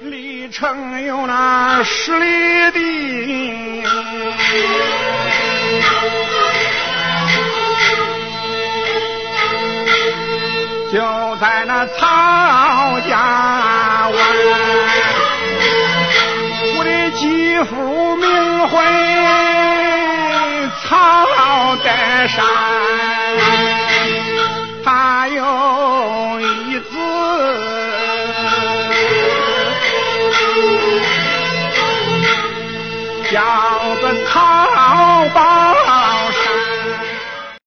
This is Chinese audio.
离城有那十里地，就在那曹家湾，我的继父名讳曹德山，想着他。